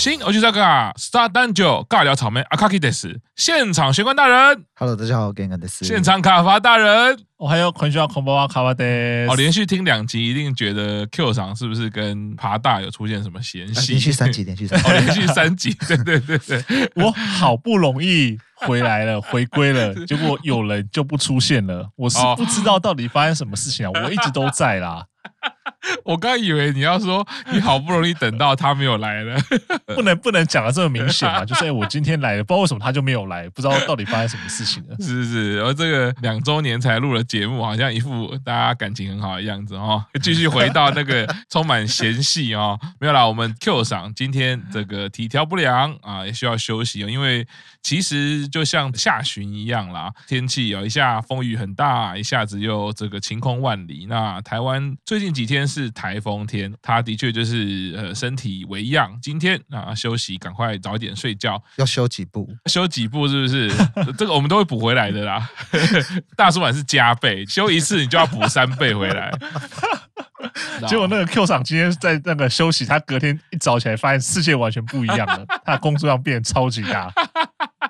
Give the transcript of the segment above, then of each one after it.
新欧吉萨卡 Star 单九尬聊草莓阿卡基德斯现场玄关大人，Hello，大家好，我是现场卡法大人，我还有昆需要空包卡法德。哦，连续听两集，一定觉得 Q 赏是不是跟爬大有出现什么嫌隙？连续三集，连续三集，哦，连续三集，对对对。对，我好不容易回来了，回归了，结果有人就不出现了，我是不知道到底发生什么事情啊，我一直都在啦。我刚以为你要说你好不容易等到他没有来了，不能不能讲的这么明显嘛？就是哎，我今天来了，不知道为什么他就没有来，不知道到底发生什么事情了。是 是，然后这个两周年才录了节目，好像一副大家感情很好的样子哦。继续回到那个充满嫌隙哦，没有啦，我们 Q 赏今天这个体调不良啊，也需要休息哦，因为其实就像下旬一样啦，天气有一下风雨很大，一下子又这个晴空万里。那台湾最近几天是台风天，他的确就是呃身体为恙，今天啊休息，赶快早一点睡觉。要休几步？休几步是不是？这个我们都会补回来的啦。大叔版是加倍，休一次你就要补三倍回来。结果那个 Q 厂今天在那个休息，他隔天一早起来发现世界完全不一样了，他的工作量变得超级大。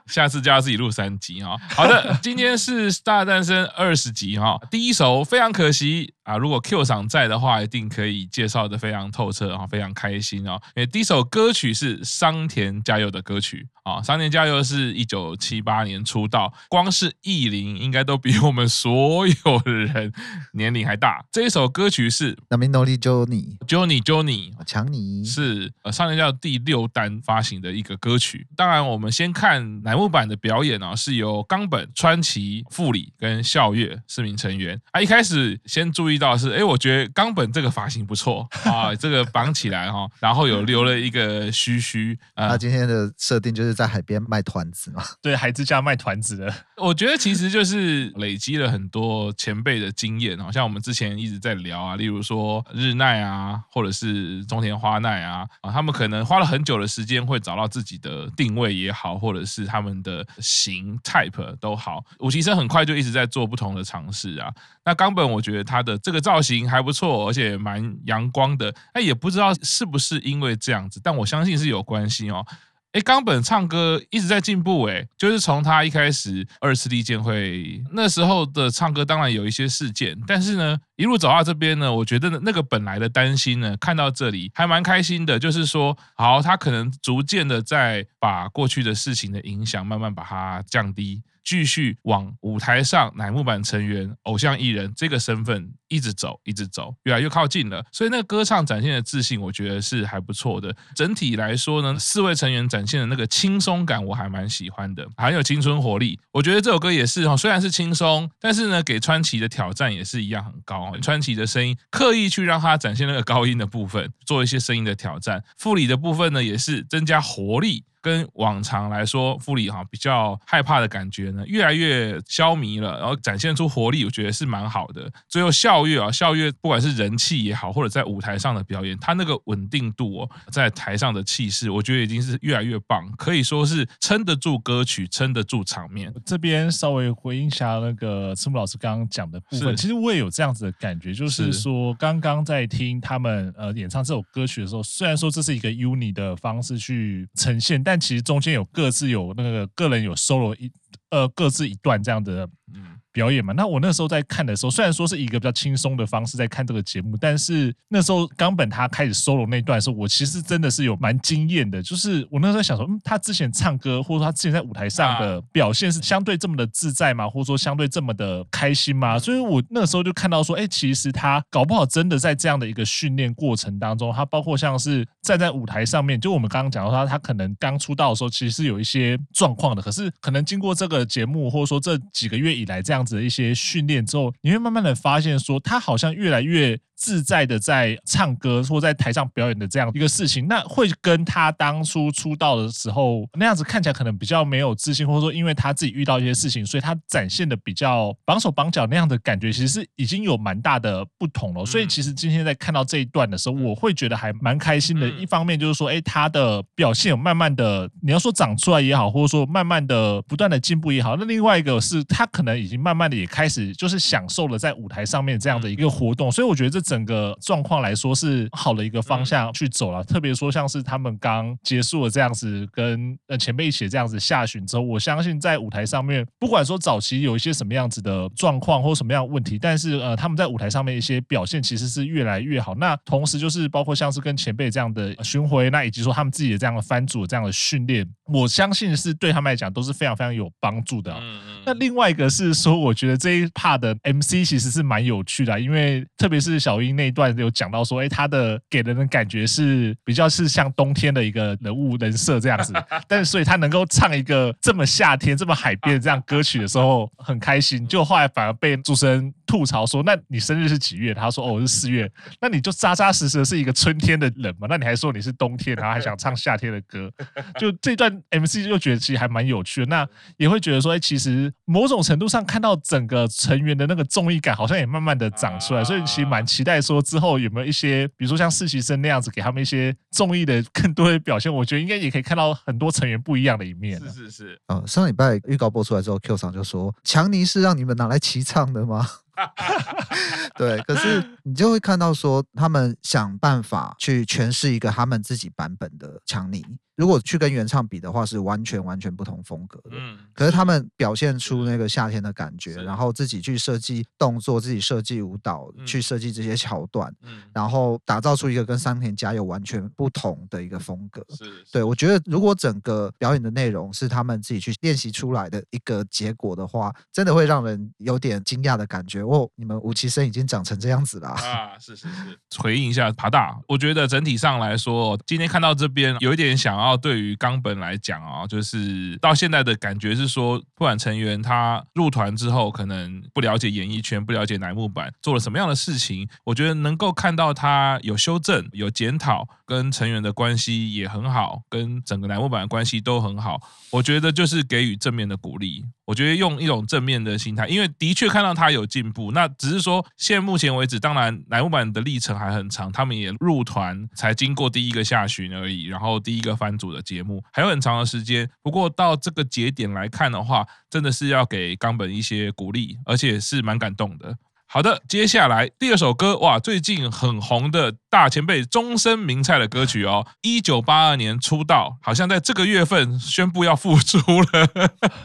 下次就要自己录三集哈。好的，今天是 Star 诞生二十集哈，第一首非常可惜。啊，如果 Q 厂在的话，一定可以介绍的非常透彻啊，非常开心哦。因为第一首歌曲是桑田佳佑的歌曲啊，桑田佳佑是一九七八年出道，光是艺龄应该都比我们所有的人年龄还大。这一首歌曲是 Nami-no-ri Johnny Johnny Johnny 强尼是呃桑田佳祐第六单发行的一个歌曲。当然，我们先看乃木坂的表演啊，是由冈本、川崎、富里跟笑月四名成员啊。一开始先注意。到是哎，我觉得冈本这个发型不错啊，这个绑起来哈，然后有留了一个须须。他、啊、今天的设定就是在海边卖团子嘛，对，孩之家卖团子的。我觉得其实就是累积了很多前辈的经验，好像我们之前一直在聊啊，例如说日奈啊，或者是中田花奈啊，啊，他们可能花了很久的时间会找到自己的定位也好，或者是他们的型 type 都好。五期生很快就一直在做不同的尝试啊。那冈本我觉得他的这个造型还不错，而且蛮阳光的。哎，也不知道是不是因为这样子，但我相信是有关系哦。哎，冈本唱歌一直在进步，哎，就是从他一开始二次立剑会那时候的唱歌，当然有一些事件，但是呢，一路走到这边呢，我觉得那个本来的担心呢，看到这里还蛮开心的，就是说，好，他可能逐渐的在把过去的事情的影响慢慢把它降低。继续往舞台上乃木坂成员、偶像艺人这个身份一直走，一直走，越来越靠近了。所以那个歌唱展现的自信，我觉得是还不错的。整体来说呢，四位成员展现的那个轻松感，我还蛮喜欢的，很有青春活力。我觉得这首歌也是哈，虽然是轻松，但是呢，给川崎的挑战也是一样很高。川崎的声音刻意去让他展现那个高音的部分，做一些声音的挑战。富里的部分呢，也是增加活力。跟往常来说，富里哈比较害怕的感觉呢，越来越消弭了，然后展现出活力，我觉得是蛮好的。最后笑月啊，笑月不管是人气也好，或者在舞台上的表演，他那个稳定度哦，在台上的气势，我觉得已经是越来越棒，可以说是撑得住歌曲，撑得住场面。这边稍微回应一下那个赤木老师刚刚讲的部分，其实我也有这样子的感觉，就是说刚刚在听他们呃演唱这首歌曲的时候，虽然说这是一个 uni 的方式去呈现，但但其实中间有各自有那个个人有 solo 一呃各自一段这样的嗯。表演嘛，那我那时候在看的时候，虽然说是一个比较轻松的方式在看这个节目，但是那时候冈本他开始 solo 那段的时候，我其实真的是有蛮惊艳的。就是我那时候想说，嗯，他之前唱歌或者说他之前在舞台上的表现是相对这么的自在嘛？或者说相对这么的开心嘛？所以我那时候就看到说，哎，其实他搞不好真的在这样的一个训练过程当中，他包括像是站在舞台上面，就我们刚刚讲到他，他可能刚出道的时候其实是有一些状况的，可是可能经过这个节目或者说这几个月以来这样。这样子的一些训练之后，你会慢慢的发现，说他好像越来越。自在的在唱歌或在台上表演的这样一个事情，那会跟他当初出道的时候那样子看起来可能比较没有自信，或者说因为他自己遇到一些事情，所以他展现的比较绑手绑脚那样的感觉，其实是已经有蛮大的不同了。所以其实今天在看到这一段的时候，我会觉得还蛮开心的。一方面就是说，哎，他的表现有慢慢的，你要说长出来也好，或者说慢慢的不断的进步也好，那另外一个是他可能已经慢慢慢的也开始就是享受了在舞台上面这样的一个活动。所以我觉得这。整个状况来说是好的一个方向去走了。嗯、特别说像是他们刚结束了这样子跟呃前辈一起这样子下旬之后，我相信在舞台上面，不管说早期有一些什么样子的状况或什么样的问题，但是呃他们在舞台上面一些表现其实是越来越好。那同时就是包括像是跟前辈这样的巡回，那以及说他们自己的这样的番组这样的训练，我相信是对他们来讲都是非常非常有帮助的。嗯嗯。那另外一个是说，我觉得这一 part 的 MC 其实是蛮有趣的，因为特别是小英那一段有讲到说，哎，他的给人的感觉是比较是像冬天的一个人物人设这样子，但是所以他能够唱一个这么夏天、这么海边这样歌曲的时候很开心，就后来反而被主持人吐槽说，那你生日是几月？他说哦，我是四月，那你就扎扎实实的是一个春天的人嘛，那你还说你是冬天，然后还想唱夏天的歌，就这段 MC 就觉得其实还蛮有趣的，那也会觉得说，哎，其实某种程度上看到整个成员的那个综艺感好像也慢慢的长出来，所以其实蛮期待说之后有没有一些，比如说像实习生那样子，给他们一些综艺的更多的表现。我觉得应该也可以看到很多成员不一样的一面。是是是。嗯，上礼拜预告播出来之后，Q 厂就说：“强尼是让你们拿来齐唱的吗？” 对，可是你就会看到说，他们想办法去诠释一个他们自己版本的强尼。如果去跟原唱比的话，是完全完全不同风格的。嗯，可是他们表现出那个夏天的感觉，然后自己去设计动作，自己设计舞蹈，嗯、去设计这些桥段，嗯，然后打造出一个跟桑田佳有完全不同的一个风格。是，是对，我觉得如果整个表演的内容是他们自己去练习出来的一个结果的话，真的会让人有点惊讶的感觉。哦，你们五期生已经长成这样子了啊！是是是，回应一下爬大，我觉得整体上来说，今天看到这边有一点想要。对于冈本来讲啊，就是到现在的感觉是说，不管成员他入团之后，可能不了解演艺圈，不了解乃木坂做了什么样的事情，我觉得能够看到他有修正、有检讨，跟成员的关系也很好，跟整个乃木坂的关系都很好，我觉得就是给予正面的鼓励。我觉得用一种正面的心态，因为的确看到他有进步，那只是说现目前为止，当然乃木坂的历程还很长，他们也入团才经过第一个下旬而已，然后第一个番组的节目还有很长的时间。不过到这个节点来看的话，真的是要给冈本一些鼓励，而且是蛮感动的。好的，接下来第二首歌，哇，最近很红的大前辈中森明菜的歌曲哦，一九八二年出道，好像在这个月份宣布要复出了，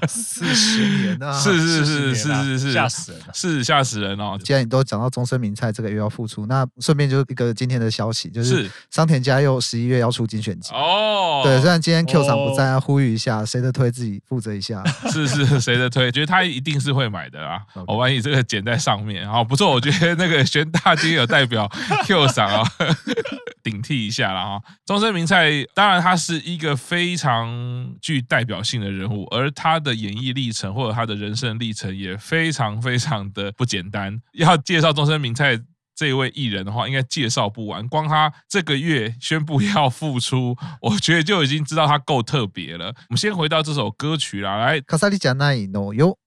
四十年啊，是是是是是是，吓死人了，是吓死人哦。既然你都讲到中森明菜这个月要复出，那顺便就一个今天的消息，就是桑田佳佑十一月要出精选集哦。对，虽然今天 Q 厂不在，要呼吁一下，谁的推自己负责一下，是是谁的推，觉得他一定是会买的啊。我万一这个剪在上面。哦，不错，我觉得那个玄大今天有代表 Q 赏啊，顶替一下了哈。中森明菜当然他是一个非常具代表性的人物，而他的演艺历程或者他的人生历程也非常非常的不简单。要介绍中森明菜这位艺人的话，应该介绍不完。光他这个月宣布要复出，我觉得就已经知道他够特别了。我们先回到这首歌曲啦，来。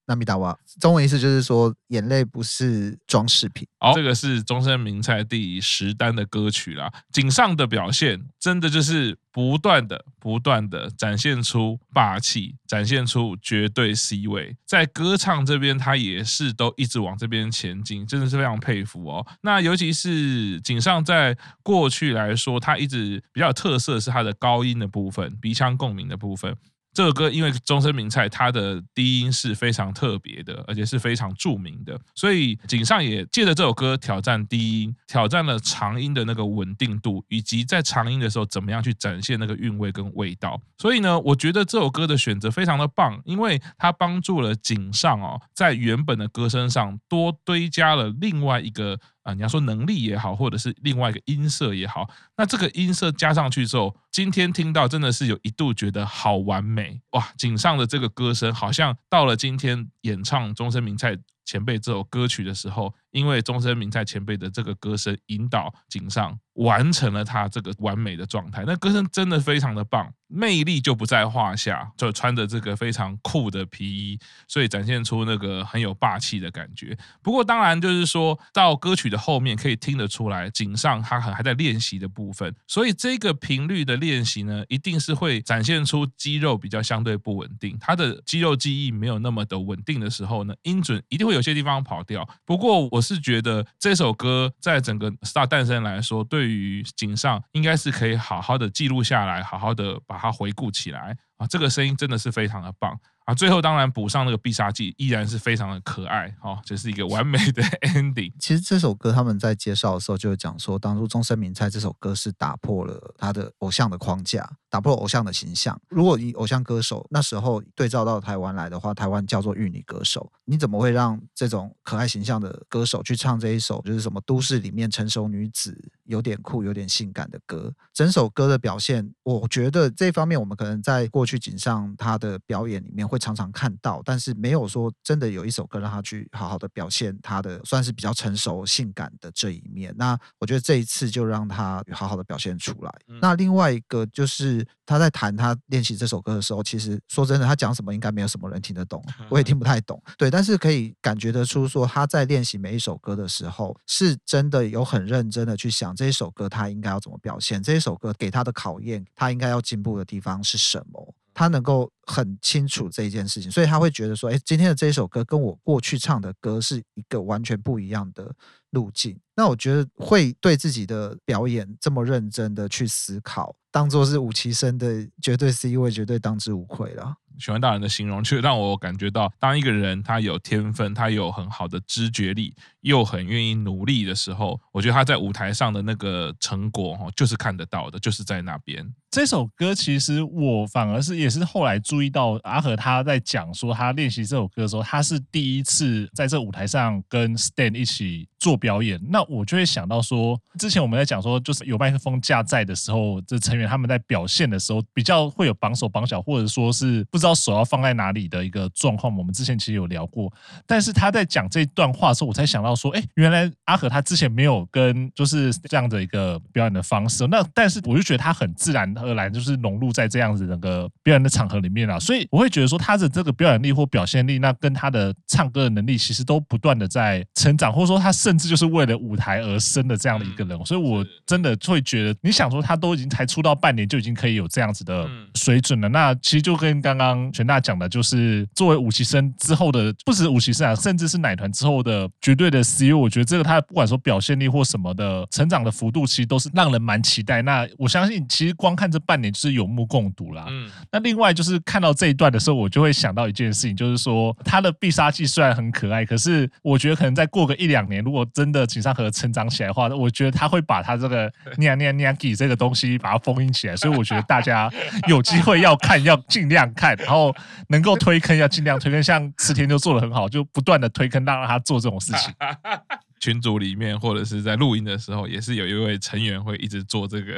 那米达瓦，中文意思就是说，眼泪不是装饰品。好，这个是中森明菜第十单的歌曲啦。井上的表现真的就是不断的、不断的展现出霸气，展现出绝对 C 位。在歌唱这边，他也是都一直往这边前进，真的是非常佩服哦。那尤其是井上在过去来说，他一直比较特色是他的高音的部分，鼻腔共鸣的部分。这首歌因为中森明菜它的低音是非常特别的，而且是非常著名的，所以井上也借着这首歌挑战低音，挑战了长音的那个稳定度，以及在长音的时候怎么样去展现那个韵味跟味道。所以呢，我觉得这首歌的选择非常的棒，因为它帮助了井上哦，在原本的歌声上多堆加了另外一个。啊，你要说能力也好，或者是另外一个音色也好，那这个音色加上去之后，今天听到真的是有一度觉得好完美哇！井上的这个歌声，好像到了今天演唱中森明菜前辈这首歌曲的时候，因为中森明菜前辈的这个歌声引导井上完成了他这个完美的状态，那歌声真的非常的棒。魅力就不在话下，就穿着这个非常酷的皮衣，所以展现出那个很有霸气的感觉。不过当然就是说到歌曲的后面可以听得出来，井上他还还在练习的部分，所以这个频率的练习呢，一定是会展现出肌肉比较相对不稳定，他的肌肉记忆没有那么的稳定的时候呢，音准一定会有些地方跑掉。不过我我是觉得这首歌在整个 Star 诞生来说，对于井上应该是可以好好的记录下来，好好的把它回顾起来啊，这个声音真的是非常的棒。啊，最后当然补上那个必杀技，依然是非常的可爱，哦，这是一个完美的 ending。其实这首歌他们在介绍的时候就讲说，当初中森明菜这首歌是打破了他的偶像的框架，打破偶像的形象。如果以偶像歌手那时候对照到台湾来的话，台湾叫做玉女歌手，你怎么会让这种可爱形象的歌手去唱这一首就是什么都市里面成熟女子有点酷、有点性感的歌？整首歌的表现，我觉得这方面我们可能在过去井上他的表演里面会。常常看到，但是没有说真的有一首歌让他去好好的表现他的算是比较成熟性感的这一面。那我觉得这一次就让他好好的表现出来。嗯、那另外一个就是他在弹他练习这首歌的时候，其实说真的，他讲什么应该没有什么人听得懂，我也听不太懂。对，但是可以感觉得出说他在练习每一首歌的时候，是真的有很认真的去想这一首歌他应该要怎么表现，这一首歌给他的考验，他应该要进步的地方是什么。他能够很清楚这一件事情，所以他会觉得说：“哎，今天的这一首歌跟我过去唱的歌是一个完全不一样的路径。”那我觉得会对自己的表演这么认真的去思考，当做是五期生的绝对 C 位，绝对当之无愧了。喜欢大人的形容，却让我感觉到，当一个人他有天分，他有很好的知觉力，又很愿意努力的时候，我觉得他在舞台上的那个成果，哈，就是看得到的，就是在那边。这首歌其实我反而是也是后来注意到阿和他在讲说他练习这首歌的时候，他是第一次在这舞台上跟 Stan 一起做表演。那我就会想到说，之前我们在讲说，就是有麦克风架在的时候，这成员他们在表现的时候比较会有绑手绑脚，或者说是不知道手要放在哪里的一个状况。我们之前其实有聊过，但是他在讲这段话的时候，我才想到说，哎，原来阿和他之前没有跟就是这样的一个表演的方式。那但是我就觉得他很自然。而然就是融入在这样子的个表演的场合里面啊，所以我会觉得说他的这个表演力或表现力，那跟他的唱歌的能力其实都不断的在成长，或者说他甚至就是为了舞台而生的这样的一个人，所以我真的会觉得，你想说他都已经才出道半年就已经可以有这样子的水准了，那其实就跟刚刚全大讲的，就是作为五期生之后的，不止五期生啊，甚至是奶团之后的绝对的 C，我觉得这个他不管说表现力或什么的成长的幅度，其实都是让人蛮期待。那我相信，其实光看。这半年就是有目共睹啦。嗯，那另外就是看到这一段的时候，我就会想到一件事情，就是说他的必杀技虽然很可爱，可是我觉得可能再过个一两年，如果真的井上和成长起来的话，我觉得他会把他这个念念念给这个东西把它封印起来。所以我觉得大家有机会要看，要尽量看，然后能够推坑要尽量推坑。像池田就做的很好，就不断的推坑，让他做这种事情。群组里面或者是在录音的时候，也是有一位成员会一直做这个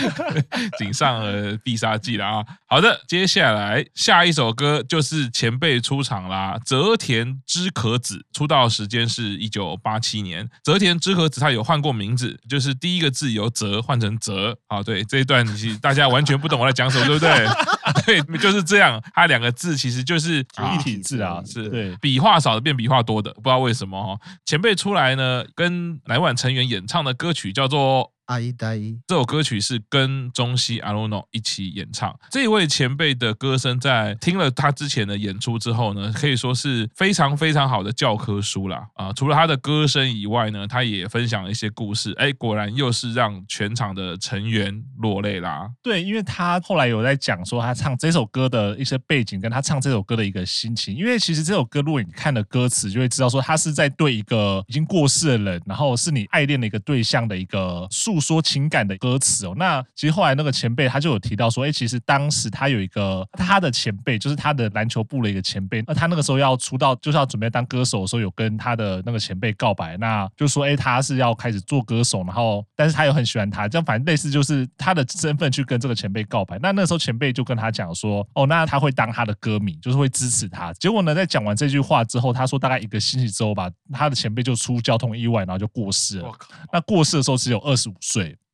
井上的必杀技了啊。好的，接下来下一首歌就是前辈出场啦，泽田知可子出道时间是一九八七年。泽田知可子他有换过名字，就是第一个字由泽换成泽。啊，对，这一段其实大家完全不懂我在讲什么，对不对？对，就是这样。它两个字其实就是一体字啊，是对，笔画少的变笔画多的，不知道为什么哈。前辈出来。来呢，跟乃晚成员演唱的歌曲叫做。阿依达依这首歌曲是跟中西阿鲁诺一起演唱。这一位前辈的歌声，在听了他之前的演出之后呢，可以说是非常非常好的教科书啦。啊！除了他的歌声以外呢，他也分享了一些故事。哎，果然又是让全场的成员落泪啦。对，因为他后来有在讲说他唱这首歌的一些背景，跟他唱这首歌的一个心情。因为其实这首歌，如果你看了歌词，就会知道说他是在对一个已经过世的人，然后是你爱恋的一个对象的一个诉。说情感的歌词哦，那其实后来那个前辈他就有提到说，哎，其实当时他有一个他的前辈，就是他的篮球部的一个前辈，那他那个时候要出道，就是要准备当歌手的时候，有跟他的那个前辈告白，那就说，哎，他是要开始做歌手，然后但是他又很喜欢他，这样反正类似就是他的身份去跟这个前辈告白。那那时候前辈就跟他讲说，哦，那他会当他的歌迷，就是会支持他。结果呢，在讲完这句话之后，他说大概一个星期之后吧，他的前辈就出交通意外，然后就过世了。那过世的时候只有二十五岁。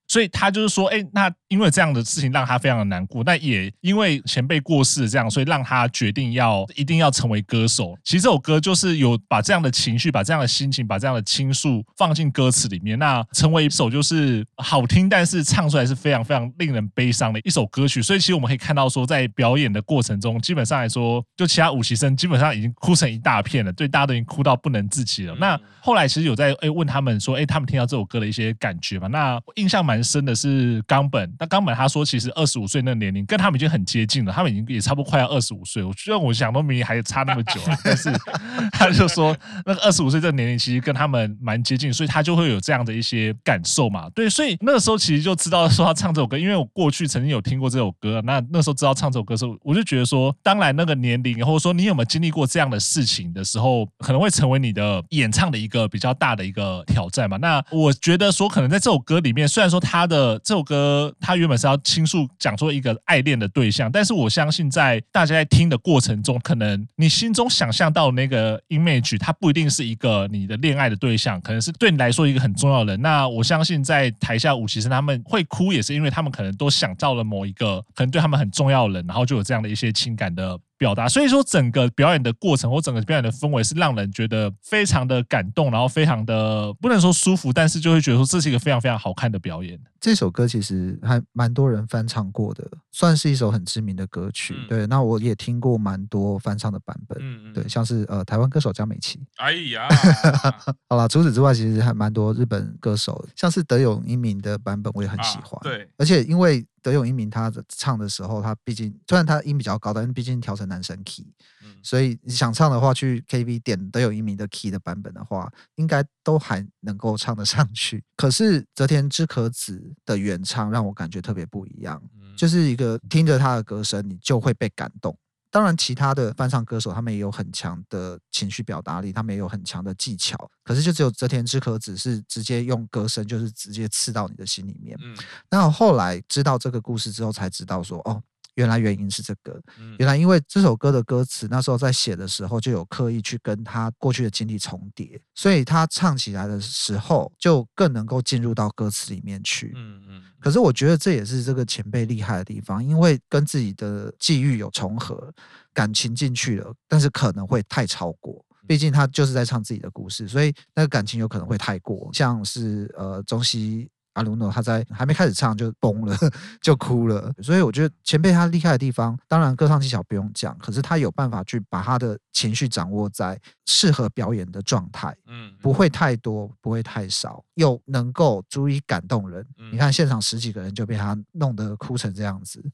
所以他就是说，哎，那因为这样的事情让他非常的难过，那也因为前辈过世这样，所以让他决定要一定要成为歌手。其实这首歌就是有把这样的情绪、把这样的心情、把这样的倾诉放进歌词里面，那成为一首就是好听，但是唱出来是非常非常令人悲伤的一首歌曲。所以其实我们可以看到说，在表演的过程中，基本上来说，就其他五期生基本上已经哭成一大片了，对，大家都已经哭到不能自己了。嗯、那后来其实有在诶问他们说，诶他们听到这首歌的一些感觉嘛？那印象蛮深的是冈本。那冈本他说，其实二十五岁那个年龄跟他们已经很接近了，他们已经也差不多快要二十五岁。我虽然我想都明明还差那么久，但是 他就说，那个二十五岁这个年龄其实跟他们蛮接近，所以他就会有这样的一些感受嘛。对，所以那个时候其实就知道说他唱这首歌，因为我过去曾经有听过这首歌，那那时候知道唱这首歌的时候，我就觉得说，当然那个年龄，或者说你有没有经历过这样的事情的时候，可能会成为你的演唱的一个比较大的一个挑战嘛。那我觉得说，可能在这首歌里面，虽然说他的这首歌他原本是要倾诉讲说一个爱恋的对象，但是我相信在大家在听的过程中，可能你心中想象到的那个 image，它不一定是一个你的恋爱的对象，可能是对你来说一个很重要的人。那我相信在台下五其实他们会哭，也是因为他们可能都想到了某一个可能对他们很重要的人，然后就有这样的一些情感的。表达，所以说整个表演的过程或整个表演的氛围是让人觉得非常的感动，然后非常的不能说舒服，但是就会觉得说这是一个非常非常好看的表演。这首歌其实还蛮多人翻唱过的，算是一首很知名的歌曲。嗯、对，那我也听过蛮多翻唱的版本。嗯嗯。对，像是呃台湾歌手江美琪。哎呀，好了，除此之外，其实还蛮多日本歌手，像是德永英明的版本，我也很喜欢。啊、对，而且因为。德永英明他唱的时候，他毕竟虽然他音比较高，但是毕竟调成男生 key，嗯，所以你想唱的话，去 KTV 点德永英明的 key 的版本的话，应该都还能够唱得上去。可是泽田知可子的原唱让我感觉特别不一样，就是一个听着他的歌声，你就会被感动。当然，其他的翻唱歌手他们也有很强的情绪表达力，他们也有很强的技巧。可是，就只有泽田知可子是直接用歌声，就是直接刺到你的心里面。嗯，那我后来知道这个故事之后，才知道说，哦。原来原因是这个，原来因为这首歌的歌词那时候在写的时候就有刻意去跟他过去的经历重叠，所以他唱起来的时候就更能够进入到歌词里面去。嗯嗯。可是我觉得这也是这个前辈厉害的地方，因为跟自己的际遇有重合，感情进去了，但是可能会太超过，毕竟他就是在唱自己的故事，所以那个感情有可能会太过，像是呃中西。阿鲁诺他在还没开始唱就崩了，就哭了。所以我觉得前辈他厉害的地方，当然歌唱技巧不用讲，可是他有办法去把他的情绪掌握在适合表演的状态，嗯，不会太多，不会太少，又能够足以感动人。你看现场十几个人就被他弄得哭成这样子。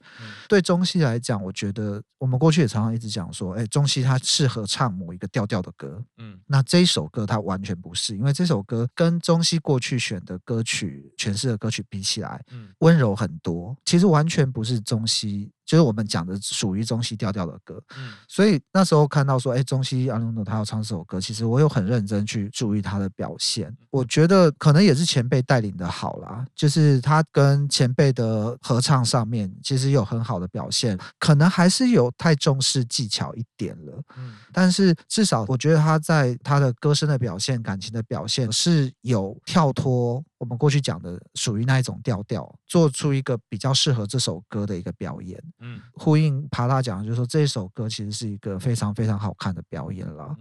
对中西来讲，我觉得我们过去也常常一直讲说，哎，中西他适合唱某一个调调的歌，嗯，那这一首歌他完全不是，因为这首歌跟中西过去选的歌曲全。式的歌曲比起来，温柔很多。其实完全不是中西。就是我们讲的属于中西调调的歌，嗯，所以那时候看到说，哎，中西阿鲁诺他要唱这首歌，其实我有很认真去注意他的表现。我觉得可能也是前辈带领的好啦，就是他跟前辈的合唱上面其实有很好的表现，可能还是有太重视技巧一点了，嗯，但是至少我觉得他在他的歌声的表现、感情的表现是有跳脱我们过去讲的属于那一种调调，做出一个比较适合这首歌的一个表演。嗯，呼应帕拉讲，就是说这首歌其实是一个非常非常好看的表演了。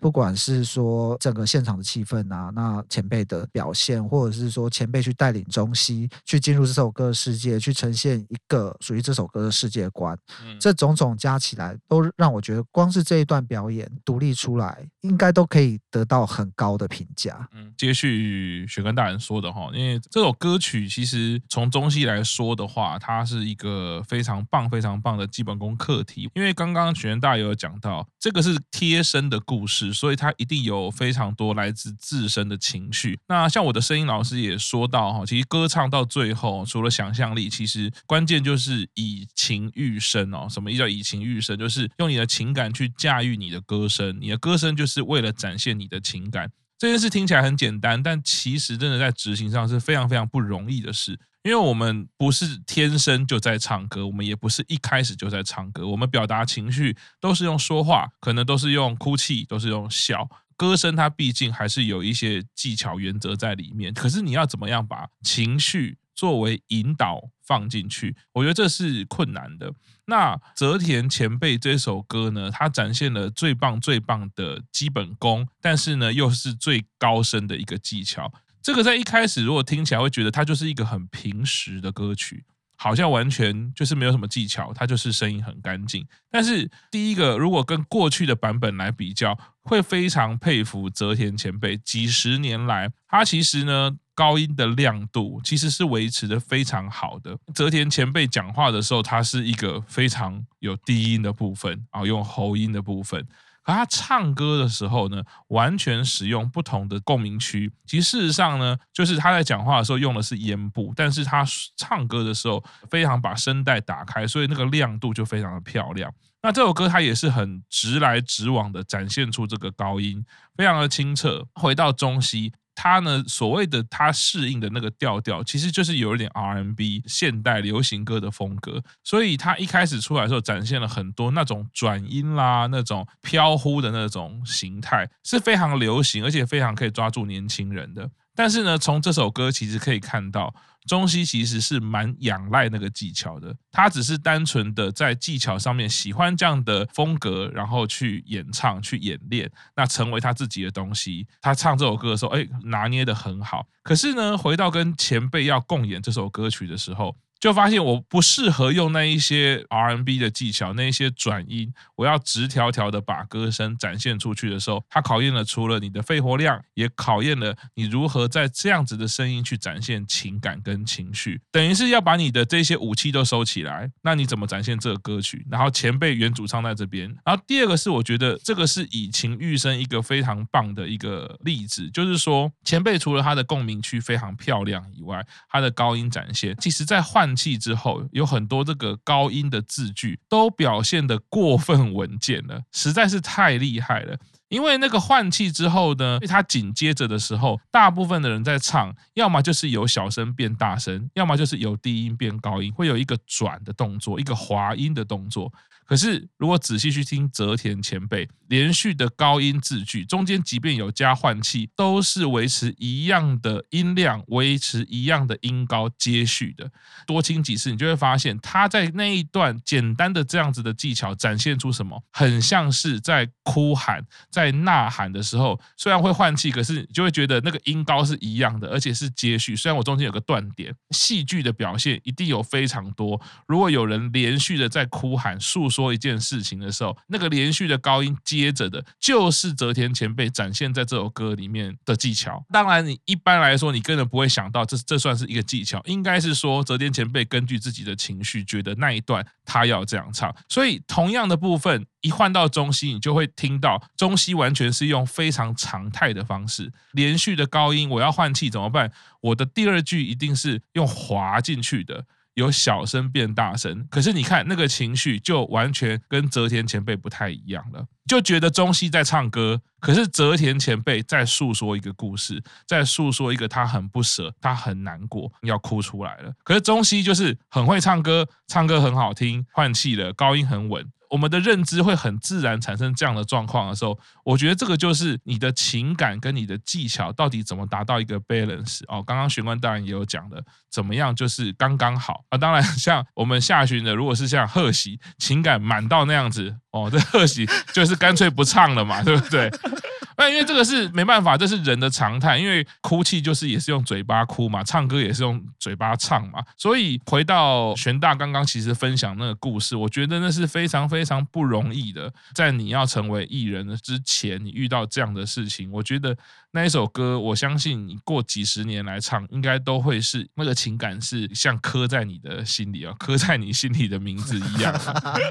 不管是说整个现场的气氛啊，那前辈的表现，或者是说前辈去带领中西去进入这首歌的世界，去呈现一个属于这首歌的世界观，这种种加起来，都让我觉得光是这一段表演独立出来，应该都可以得到很高的评价。嗯，接续雪根大人说的哈，因为这首歌曲其实从中西来说的话，它是一个非常棒。非常棒的基本功课题，因为刚刚学员大有讲到，这个是贴身的故事，所以它一定有非常多来自自身的情绪。那像我的声音老师也说到哈，其实歌唱到最后，除了想象力，其实关键就是以情喻声哦。什么叫以情喻声？就是用你的情感去驾驭你的歌声，你的歌声就是为了展现你的情感。这件事听起来很简单，但其实真的在执行上是非常非常不容易的事。因为我们不是天生就在唱歌，我们也不是一开始就在唱歌，我们表达情绪都是用说话，可能都是用哭泣，都是用笑。歌声它毕竟还是有一些技巧原则在里面。可是你要怎么样把情绪作为引导放进去，我觉得这是困难的。那泽田前辈这首歌呢，它展现了最棒最棒的基本功，但是呢，又是最高深的一个技巧。这个在一开始如果听起来会觉得它就是一个很平实的歌曲。好像完全就是没有什么技巧，它就是声音很干净。但是第一个，如果跟过去的版本来比较，会非常佩服泽田前辈。几十年来，他其实呢高音的亮度其实是维持得非常好的。泽田前辈讲话的时候，他是一个非常有低音的部分啊，用喉音的部分。而他唱歌的时候呢，完全使用不同的共鸣区。其实事实上呢，就是他在讲话的时候用的是咽部，但是他唱歌的时候非常把声带打开，所以那个亮度就非常的漂亮。那这首歌他也是很直来直往的展现出这个高音，非常的清澈。回到中西。他呢，所谓的他适应的那个调调，其实就是有一点 R&B 现代流行歌的风格，所以他一开始出来的时候，展现了很多那种转音啦，那种飘忽的那种形态，是非常流行，而且非常可以抓住年轻人的。但是呢，从这首歌其实可以看到。中西其实是蛮仰赖那个技巧的，他只是单纯的在技巧上面喜欢这样的风格，然后去演唱、去演练，那成为他自己的东西。他唱这首歌的时候，哎，拿捏的很好。可是呢，回到跟前辈要共演这首歌曲的时候，就发现我不适合用那一些 R N B 的技巧，那一些转音，我要直条条的把歌声展现出去的时候，它考验了除了你的肺活量，也考验了你如何在这样子的声音去展现情感跟情绪，等于是要把你的这些武器都收起来，那你怎么展现这个歌曲？然后前辈原主唱在这边，然后第二个是我觉得这个是以情育声一个非常棒的一个例子，就是说前辈除了他的共鸣区非常漂亮以外，他的高音展现，其实在换。换气之后，有很多这个高音的字句都表现的过分稳健了，实在是太厉害了。因为那个换气之后呢，他紧接着的时候，大部分的人在唱，要么就是由小声变大声，要么就是由低音变高音，会有一个转的动作，一个滑音的动作。可是，如果仔细去听泽田前辈连续的高音字句，中间即便有加换气，都是维持一样的音量，维持一样的音高接续的。多听几次，你就会发现他在那一段简单的这样子的技巧展现出什么，很像是在哭喊、在呐喊的时候，虽然会换气，可是你就会觉得那个音高是一样的，而且是接续。虽然我中间有个断点，戏剧的表现一定有非常多。如果有人连续的在哭喊诉说。一件事情的时候，那个连续的高音接着的，就是泽田前辈展现在这首歌里面的技巧。当然，你一般来说，你根本不会想到这这算是一个技巧，应该是说泽田前辈根据自己的情绪，觉得那一段他要这样唱。所以，同样的部分一换到中西，你就会听到中西完全是用非常常态的方式，连续的高音，我要换气怎么办？我的第二句一定是用滑进去的。由小声变大声，可是你看那个情绪就完全跟泽田前辈不太一样了，就觉得中西在唱歌，可是泽田前辈在诉说一个故事，在诉说一个他很不舍，他很难过，要哭出来了。可是中西就是很会唱歌，唱歌很好听，换气了，高音很稳。我们的认知会很自然产生这样的状况的时候，我觉得这个就是你的情感跟你的技巧到底怎么达到一个 balance 哦。刚刚玄关大人也有讲的，怎么样就是刚刚好啊。当然，像我们下旬的，如果是像贺喜，情感满到那样子哦，这贺喜就是干脆不唱了嘛，对不对？那因为这个是没办法，这是人的常态。因为哭泣就是也是用嘴巴哭嘛，唱歌也是用嘴巴唱嘛。所以回到玄大刚刚其实分享那个故事，我觉得那是非常非常不容易的。在你要成为艺人之前，你遇到这样的事情，我觉得那一首歌，我相信你过几十年来唱，应该都会是那个情感是像刻在你的心里啊，刻在你心里的名字一样。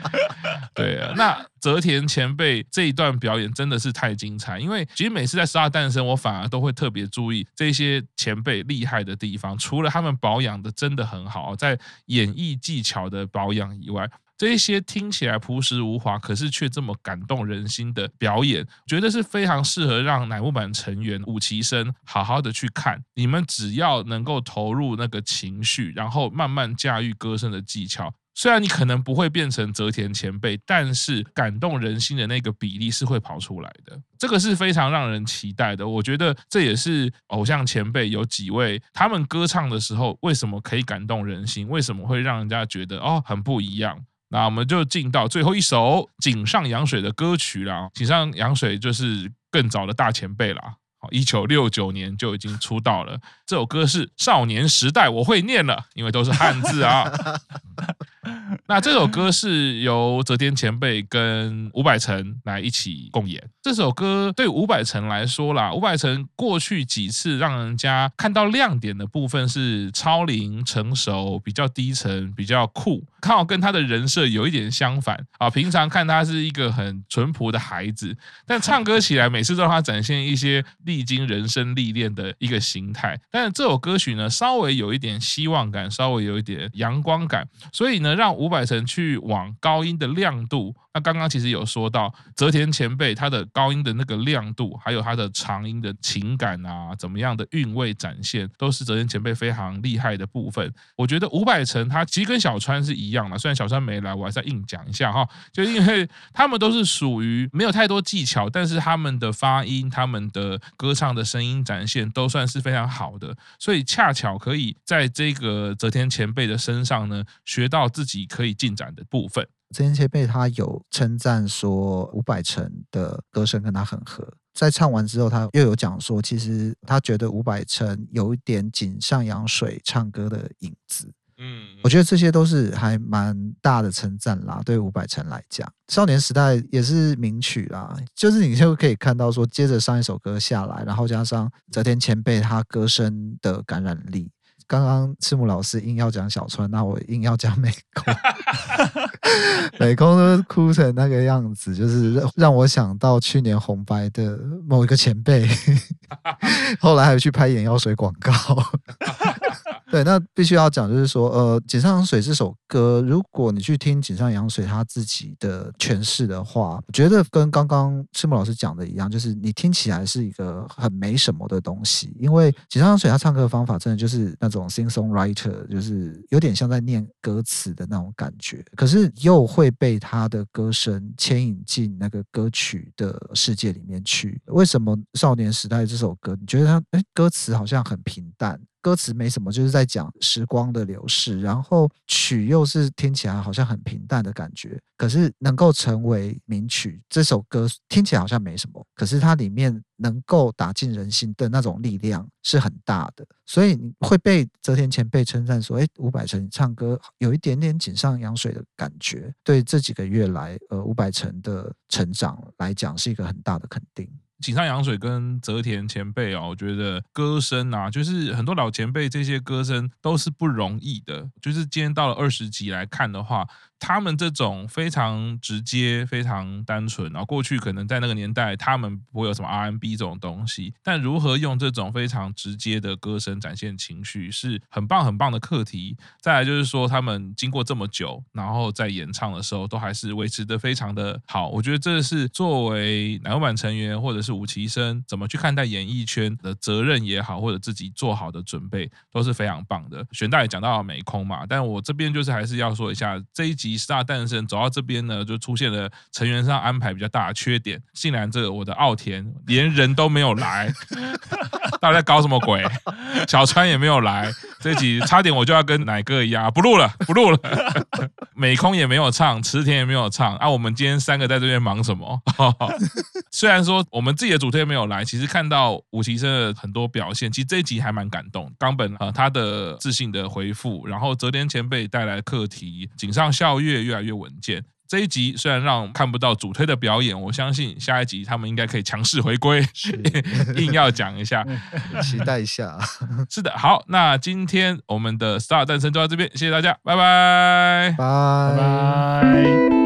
对啊，那泽田前辈这一段表演真的是太精彩，因为。其实每次在十二诞生，我反而都会特别注意这些前辈厉害的地方。除了他们保养的真的很好，在演绎技巧的保养以外，这一些听起来朴实无华，可是却这么感动人心的表演，觉得是非常适合让乃木坂成员五期生好好的去看。你们只要能够投入那个情绪，然后慢慢驾驭歌声的技巧。虽然你可能不会变成泽田前辈，但是感动人心的那个比例是会跑出来的，这个是非常让人期待的。我觉得这也是偶像前辈有几位，他们歌唱的时候为什么可以感动人心，为什么会让人家觉得哦很不一样。那我们就进到最后一首井上洋水的歌曲了。井上洋水就是更早的大前辈啦。一九六九年就已经出道了。这首歌是《少年时代》，我会念了，因为都是汉字啊。那这首歌是由泽田前辈跟伍佰成来一起共演。这首歌对伍佰成来说啦，伍佰成过去几次让人家看到亮点的部分是超龄、成熟、比较低沉、比较酷，刚好跟他的人设有一点相反啊。平常看他是一个很淳朴的孩子，但唱歌起来每次都让他展现一些历经人生历练的一个形态。但是这首歌曲呢，稍微有一点希望感，稍微有一点阳光感，所以呢，让伍佰成去往高音的亮度。那刚刚其实有说到泽田前辈他的高音的那个亮度，还有他的长音的情感啊，怎么样的韵味展现，都是泽田前辈非常厉害的部分。我觉得伍佰成他其实跟小川是一样的，虽然小川没来，我还是要硬讲一下哈，就因为他们都是属于没有太多技巧，但是他们的发音、他们的歌唱的声音展现都算是非常好的，所以恰巧可以在这个泽田前辈的身上呢，学到自己可以进展的部分。泽田前辈他有称赞说伍佰成的歌声跟他很合，在唱完之后，他又有讲说，其实他觉得伍佰成有一点井上洋水唱歌的影子。嗯，我觉得这些都是还蛮大的称赞啦。对伍佰成来讲，少年时代也是名曲啦，就是你就可以看到说，接着上一首歌下来，然后加上泽田前辈他歌声的感染力。刚刚赤木老师硬要讲小川，那我硬要讲美空，美空都哭成那个样子，就是让我想到去年红白的某一个前辈，后来还去拍眼药水广告。对，那必须要讲，就是说，呃，井上洋水这首歌，如果你去听井上洋水他自己的诠释的话，我觉得跟刚刚赤木老师讲的一样，就是你听起来是一个很没什么的东西，因为井上洋水他唱歌的方法真的就是那种 sing song writer，就是有点像在念歌词的那种感觉，可是又会被他的歌声牵引进那个歌曲的世界里面去。为什么《少年时代》这首歌，你觉得他哎歌词好像很平淡？歌词没什么，就是在讲时光的流逝，然后曲又是听起来好像很平淡的感觉，可是能够成为名曲，这首歌听起来好像没什么，可是它里面能够打进人心的那种力量是很大的，所以你会被泽田前辈称赞说：“哎，伍佰成唱歌有一点点井上洋水的感觉。”对这几个月来，呃，伍佰成的成长来讲，是一个很大的肯定。井上洋水跟泽田前辈哦，我觉得歌声啊，就是很多老前辈这些歌声都是不容易的。就是今天到了二十集来看的话。他们这种非常直接、非常单纯，然后过去可能在那个年代，他们不会有什么 R&B 这种东西，但如何用这种非常直接的歌声展现情绪，是很棒、很棒的课题。再来就是说，他们经过这么久，然后在演唱的时候，都还是维持的非常的好。我觉得这是作为乃木坂成员或者是五期生，怎么去看待演艺圈的责任也好，或者自己做好的准备，都是非常棒的。玄大也讲到了美空嘛，但我这边就是还是要说一下这一集。十大诞生走到这边呢，就出现了成员上安排比较大的缺点。竟然这我的奥田连人都没有来，大家在搞什么鬼？小川也没有来，这集差点我就要跟奶哥一样不录了，不录了。美空也没有唱，池田也没有唱。啊，我们今天三个在这边忙什么？虽然说我们自己的主推没有来，其实看到五期生的很多表现，其实这一集还蛮感动。冈本啊，他的自信的回复，然后泽田前辈带来课题，井上孝越越来越稳健。这一集虽然让看不到主推的表演，我相信下一集他们应该可以强势回归，硬要讲一下，期待一下。是的，好，那今天我们的 Star 诞生就到这边，谢谢大家，拜拜，拜拜。